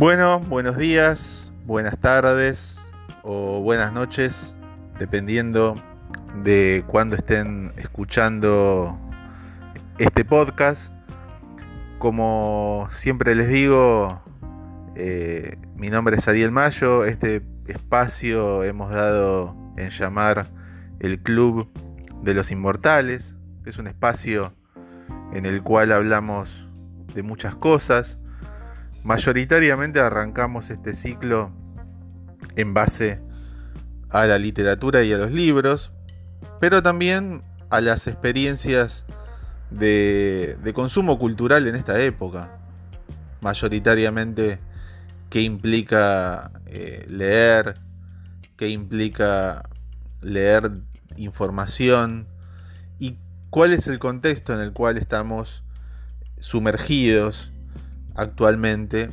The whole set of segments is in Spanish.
Bueno, buenos días, buenas tardes o buenas noches, dependiendo de cuándo estén escuchando este podcast. Como siempre les digo, eh, mi nombre es Ariel Mayo, este espacio hemos dado en llamar el Club de los Inmortales. Es un espacio en el cual hablamos de muchas cosas. Mayoritariamente arrancamos este ciclo en base a la literatura y a los libros, pero también a las experiencias de, consumo cultural en esta época. Mayoritariamente qué implica eh, leer, qué implica leer información y cuál es el contexto en el cual estamos sumergidos actualmente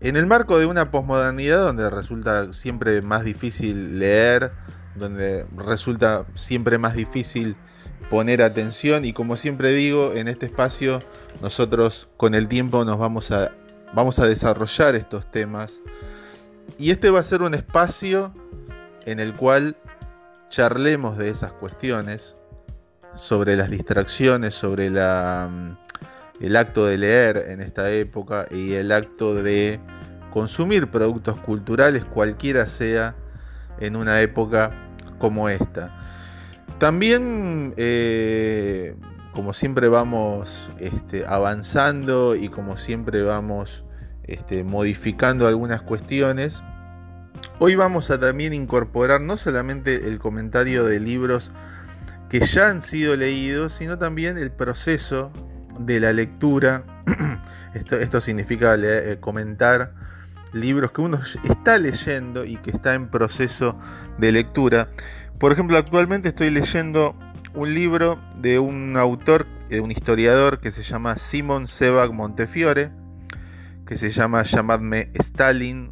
en el marco de una posmodernidad donde resulta siempre más difícil leer, donde resulta siempre más difícil poner atención y como siempre digo, en este espacio nosotros con el tiempo nos vamos a, vamos a desarrollar estos temas. Y este va a ser un espacio en el cual charlemos de esas cuestiones, sobre las distracciones, sobre la, mm, el acto de leer en esta época y el acto de consumir productos culturales, cualquiera sea en una época como esta. También, eh, como siempre vamos este, avanzando y como siempre vamos este, modificando algunas cuestiones, Hoy vamos a también incorporar no solamente el comentario de libros que ya han sido leídos, sino también el proceso de la lectura. esto, significa eh, comentar libros que uno está leyendo y que está en proceso de lectura. Por ejemplo, actualmente estoy leyendo un libro de un autor, de un historiador que se llama Simon Sebag Montefiore, que se llama Llamadme Stalin,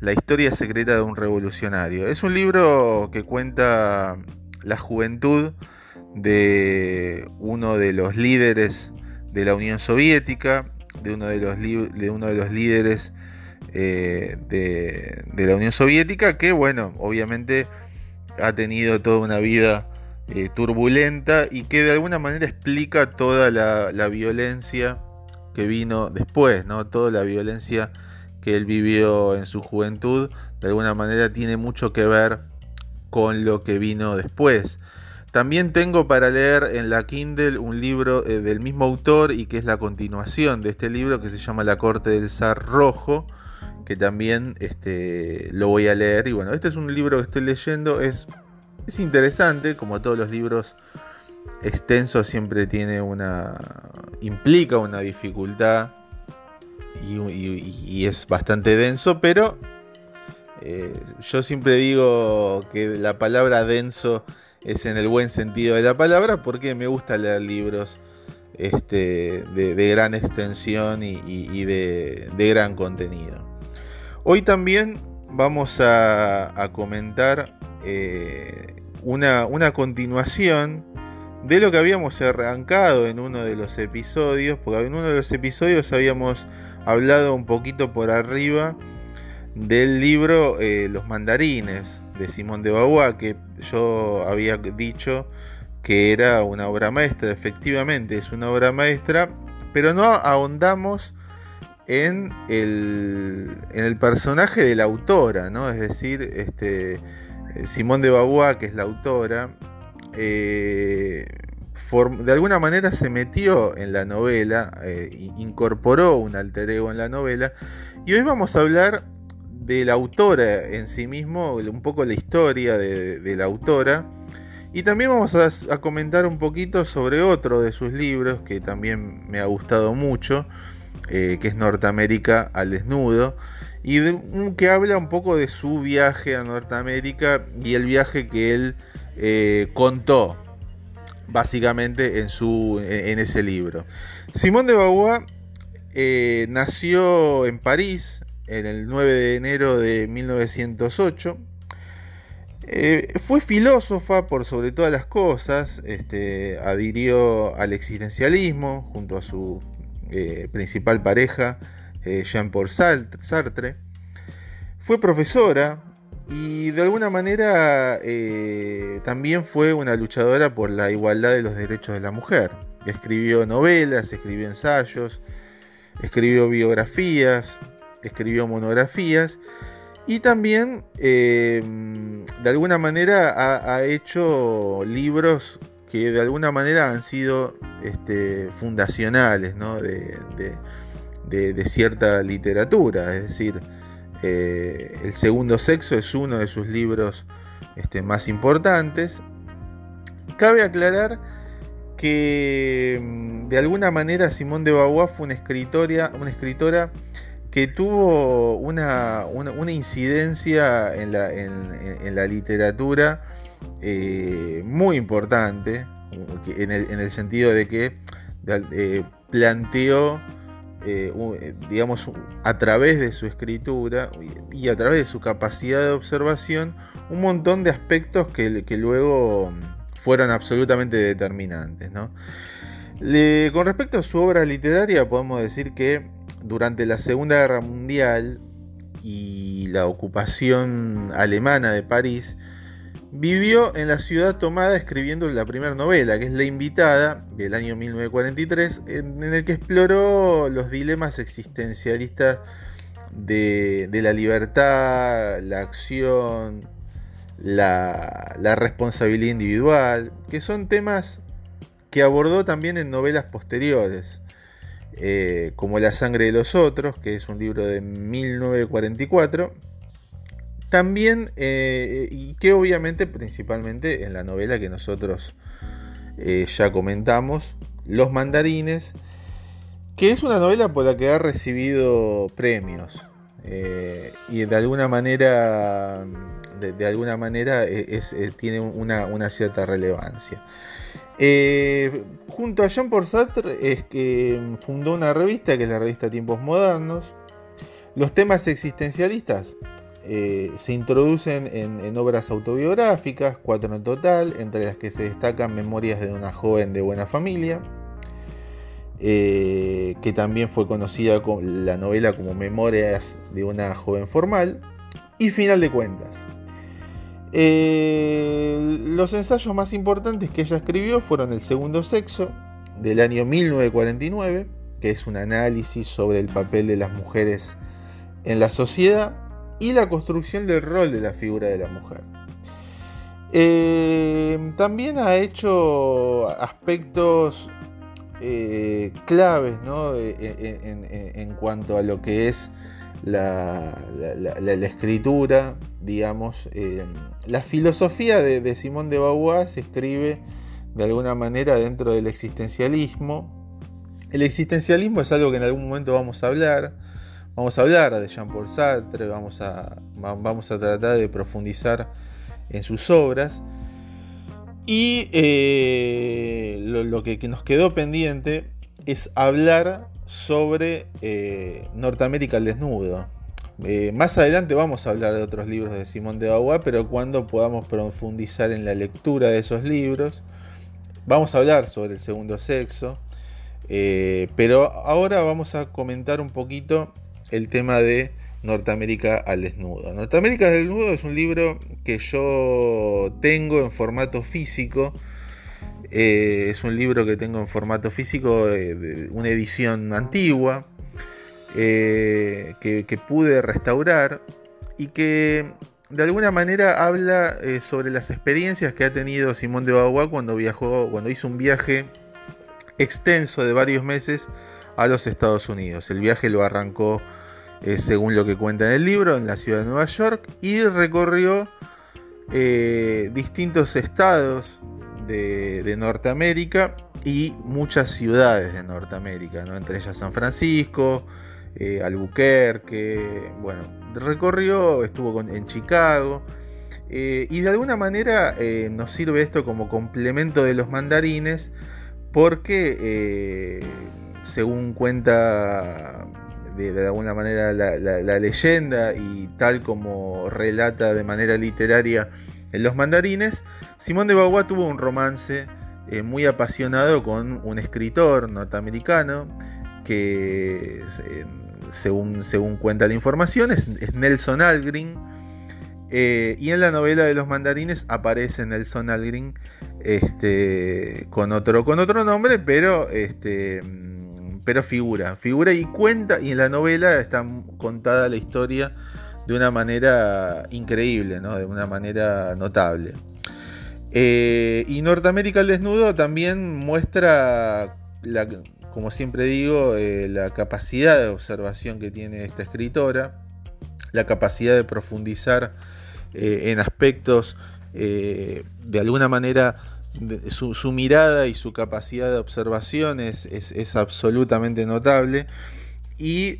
la historia secreta de un revolucionario. Es un libro que cuenta la juventud de uno de los líderes de la Unión Soviética, de uno de los, de uno de los líderes eh, de, la Unión Soviética, que bueno, obviamente ha tenido toda una vida eh, turbulenta y que de alguna manera explica toda la, la, violencia que vino después, ¿no? Toda la violencia que él vivió en su juventud, de alguna manera tiene mucho que ver con lo que vino después. También tengo para leer en la Kindle un libro eh, del mismo autor y que es la continuación de este libro que se llama La Corte del Zar Rojo, que también este, lo voy a leer. Y bueno, este es un libro que estoy leyendo, es, es interesante, como todos los libros extensos siempre tiene una... implica una dificultad y, es bastante denso, pero eh, yo siempre digo que la palabra denso es en el buen sentido de la palabra porque me gusta leer libros este, de, gran extensión y, de, gran contenido. Hoy también vamos a, comentar eh, una, continuación de lo que habíamos arrancado en uno de los episodios, porque en uno de los episodios habíamos hablado un poquito por arriba del libro eh, Los mandarines de Simón de Beauvoir, que yo había dicho que era una obra maestra, efectivamente es una obra maestra, pero no ahondamos en el, en el personaje de la autora, ¿no? Es decir, este, eh, Simón de Beauvoir, que es la autora, eh, de alguna manera se metió en la novela, eh, incorporó un alter ego en la novela, y hoy vamos a hablar de la autora en sí mismo, un poco la historia de, la autora, y también vamos a, comentar un poquito sobre otro de sus libros que también me ha gustado mucho, eh, que es Norteamérica al desnudo, y que habla un poco de su viaje a Norteamérica y el viaje que él eh, contó básicamente en, su, en ese libro. Simón de Beauvoir eh, nació en París en el 9 de enero de 1908. Eh, fue filósofa por sobre todas las cosas, este, adhirió al existencialismo junto a su eh, principal pareja, Jean-Paul Sartre. Fue profesora y de alguna manera también fue una luchadora por la igualdad de los derechos de la mujer. Escribió novelas, escribió ensayos, escribió biografías, escribió monografías y también eh, de alguna manera ha, hecho libros que de alguna manera han sido este, fundacionales de, cierta literatura. Es decir, eh, El segundo sexo es uno de sus libros este, más importantes. Cabe aclarar que mm, de alguna manera Simón de Beauvoir fue una una escritora que tuvo una, incidencia en la, literatura eh, muy importante, en el, sentido de que eh, planteó, eh, digamos, a través de su escritura y a través de su capacidad de observación, un montón de aspectos que, que luego fueron absolutamente determinantes. con respecto a su obra literaria, podemos decir que durante la Segunda Guerra Mundial y la ocupación alemana de París, vivió en la ciudad tomada escribiendo la primera novela, que es La Invitada, del año 1943, en, el que exploró los dilemas existencialistas de, la libertad, la acción, la responsabilidad individual, que son temas que abordó también en novelas posteriores. Eh, como La sangre de los otros, que es un libro de 1944. También, eh, y que obviamente principalmente en la novela que nosotros eh, ya comentamos, Los mandarines, que es una novela por la que ha recibido premios. y de alguna manera, de, alguna manera tiene una cierta relevancia. Eh, junto a Jean-Paul Sartre es que fundó una revista que es la revista Tiempos Modernos. Los temas existencialistas eh, se introducen en, obras autobiográficas, cuatro en total, entre las que se destacan Memorias de una joven de buena familia, eh, que también fue conocida con la novela como Memorias de una joven formal, y Final de Cuentas. Eh, los ensayos más importantes que ella escribió fueron El Segundo Sexo, del año 1949, que es un análisis sobre el papel de las mujeres en la sociedad y la construcción del rol de la figura de la mujer. Eh, también ha hecho aspectos eh, claves en, cuanto a lo que es la, escritura, digamos, eh, la filosofía de, Simón de Beauvoir se escribe de alguna manera dentro del existencialismo. El existencialismo es algo que en algún momento vamos a hablar. Vamos a hablar de Jean-Paul Sartre, vamos a, vamos a tratar de profundizar en sus obras. Y eh, lo, que, nos quedó pendiente es hablar sobre eh, Norteamérica al desnudo. Eh, más adelante vamos a hablar de otros libros de Simón de Beauvoir, pero cuando podamos profundizar en la lectura de esos libros, vamos a hablar sobre el segundo sexo. Eh, pero ahora vamos a comentar un poquito el tema de Norteamérica al desnudo. Norteamérica al desnudo es un libro que yo tengo en formato físico. Eh, es un libro que tengo en formato físico, de una edición antigua, eh, que, pude restaurar y que de alguna manera habla eh, sobre las experiencias que ha tenido Simón de Beauvoir cuando viajó, cuando hizo un viaje extenso de varios meses a los Estados Unidos. El viaje lo arrancó, eh, según lo que cuenta en el libro, en la ciudad de Nueva York y recorrió distintos estados de, Norteamérica y muchas ciudades de Norteamérica, entre ellas San Francisco, eh, Albuquerque, bueno, recorrió, estuvo en Chicago. Eh, y de alguna manera eh, nos sirve esto como complemento de los mandarines porque según cuenta de, alguna manera la, leyenda y tal como relata de manera literaria en los mandarines, Simón de Beauvoir tuvo un romance muy apasionado con un escritor norteamericano que según, cuenta la información, es, Nelson Algren. Eh, y en la novela de los mandarines aparece Nelson Algren este, con, otro, nombre, pero, este, pero figura, figura y cuenta, y en la novela está contada la historia de una manera increíble, ¿no? de una manera notable. Eh, y Norteamérica al desnudo también muestra, como siempre digo, eh, la capacidad de observación que tiene esta escritora, la capacidad de profundizar eh, en aspectos de alguna manera su, mirada y su capacidad de observación es, absolutamente notable y,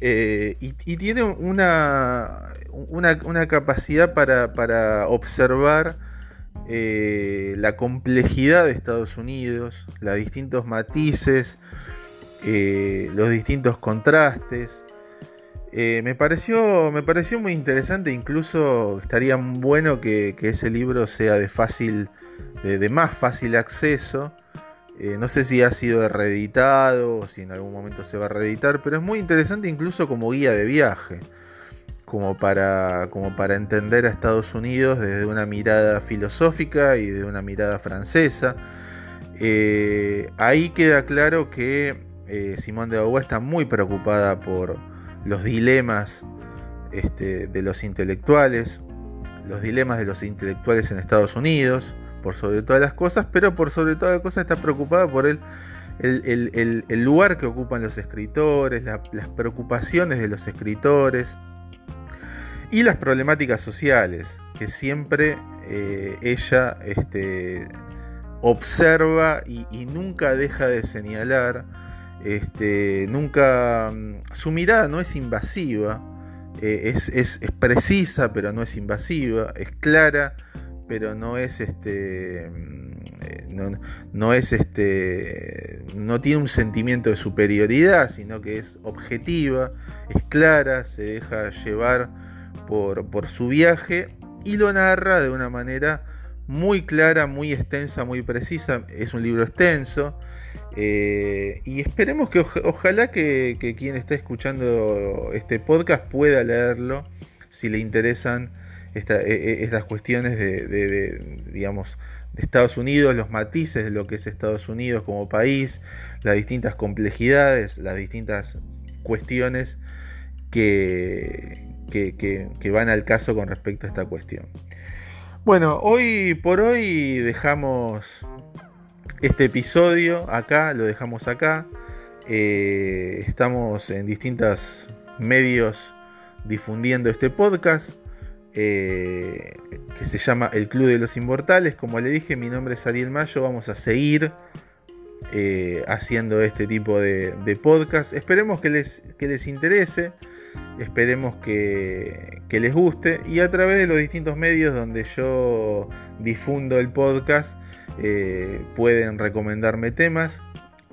tiene una, una, capacidad para, para observar eh, la complejidad de Estados Unidos, los distintos matices, eh, los distintos contrastes. Eh, me, pareció, me pareció muy interesante, incluso estaría bueno que, ese libro sea de fácil, de, más fácil acceso. No sé si ha sido reeditado o si en algún momento se va a reeditar, pero es muy interesante incluso como guía de viaje como para, como para entender a Estados Unidos desde una mirada filosófica y de una mirada francesa. Eh, ahí queda claro que eh, Simón de Beauvoir está muy preocupada por los dilemas este, de los intelectuales, los dilemas de los intelectuales en Estados Unidos, por sobre todas las cosas, pero por sobre todas las cosas está preocupada por el, lugar que ocupan los escritores, las preocupaciones de los escritores, y las problemáticas sociales que siempre eh, ella este, observa y, nunca deja de señalar. Este, nunca mm, su mirada no es invasiva, eh, es, precisa pero no es invasiva, es clara pero no es este mm, no, no, es este no tiene un sentimiento de superioridad sino que es objetiva es clara se deja llevar por, su viaje y lo narra de una manera muy clara, muy extensa, muy precisa. Es un libro extenso. Eh, y esperemos que ojalá que, quien esté escuchando este podcast pueda leerlo si le interesan e, e, estas cuestiones de, digamos, de Estados Unidos, los matices de lo que es Estados Unidos como país, las distintas complejidades, las distintas cuestiones que, que, van al caso con respecto a esta cuestión. Bueno, hoy por hoy dejamos este episodio acá, lo dejamos acá. Eh, estamos en distintos medios difundiendo este podcast eh, que se llama El Club de los Inmortales. Como le dije, mi nombre es Ariel Mayo. Vamos a seguir eh, haciendo este tipo de, podcast. Esperemos que les, que les interese. Esperemos que, les guste y a través de los distintos medios donde yo difundo el podcast eh, pueden recomendarme temas,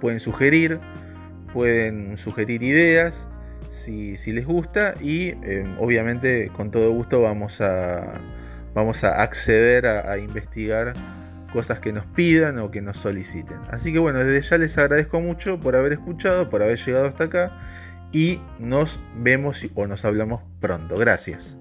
pueden sugerir, pueden sugerir ideas si, les gusta y eh, obviamente con todo gusto vamos a, vamos a acceder a, a investigar cosas que nos pidan o que nos soliciten. Así que bueno, desde ya les agradezco mucho por haber escuchado, por haber llegado hasta acá y nos vemos o nos hablamos pronto. Gracias.